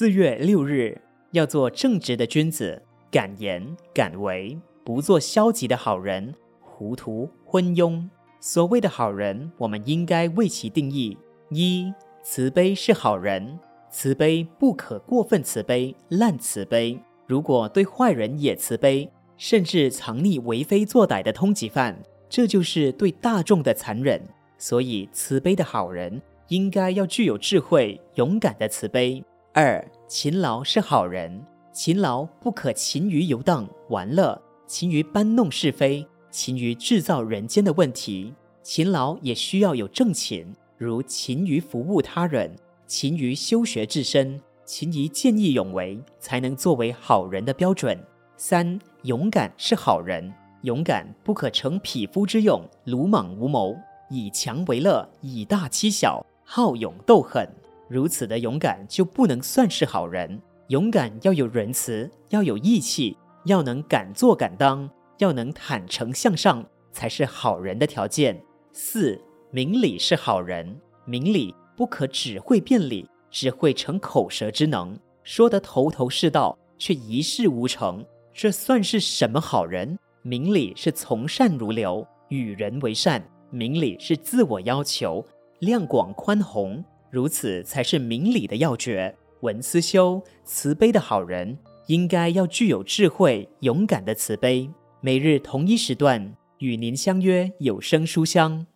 四月六日，要做正直的君子，敢言敢为，不做消极的好人，糊涂昏庸。所谓的好人，我们应该为其定义：一、慈悲是好人，慈悲不可过分慈悲、滥慈悲。如果对坏人也慈悲，甚至藏匿为非作歹的通缉犯，这就是对大众的残忍。所以，慈悲的好人应该要具有智慧、勇敢的慈悲。二、勤劳是好人，勤劳不可勤于游荡玩乐，勤于搬弄是非，勤于制造人间的问题。勤劳也需要有正勤，如勤于服务他人，勤于修学自身，勤于见义勇为，才能作为好人的标准。三、勇敢是好人，勇敢不可逞匹夫之勇，鲁莽无谋，以强为乐，以大欺小，好勇斗狠。如此的勇敢就不能算是好人。勇敢要有仁慈，要有义气，要能敢做敢当，要能坦诚向上，才是好人的条件。四、明理是好人，明理不可只会辩理，只会逞口舌之能，说得头头是道，却一事无成。这算是什么好人？明理是从善如流，与人为善；明理是自我要求，量广宽宏，如此才是明理的要诀。文思修，慈悲的好人应该要具有智慧、勇敢的慈悲。每日同一时段与您相约有声书香。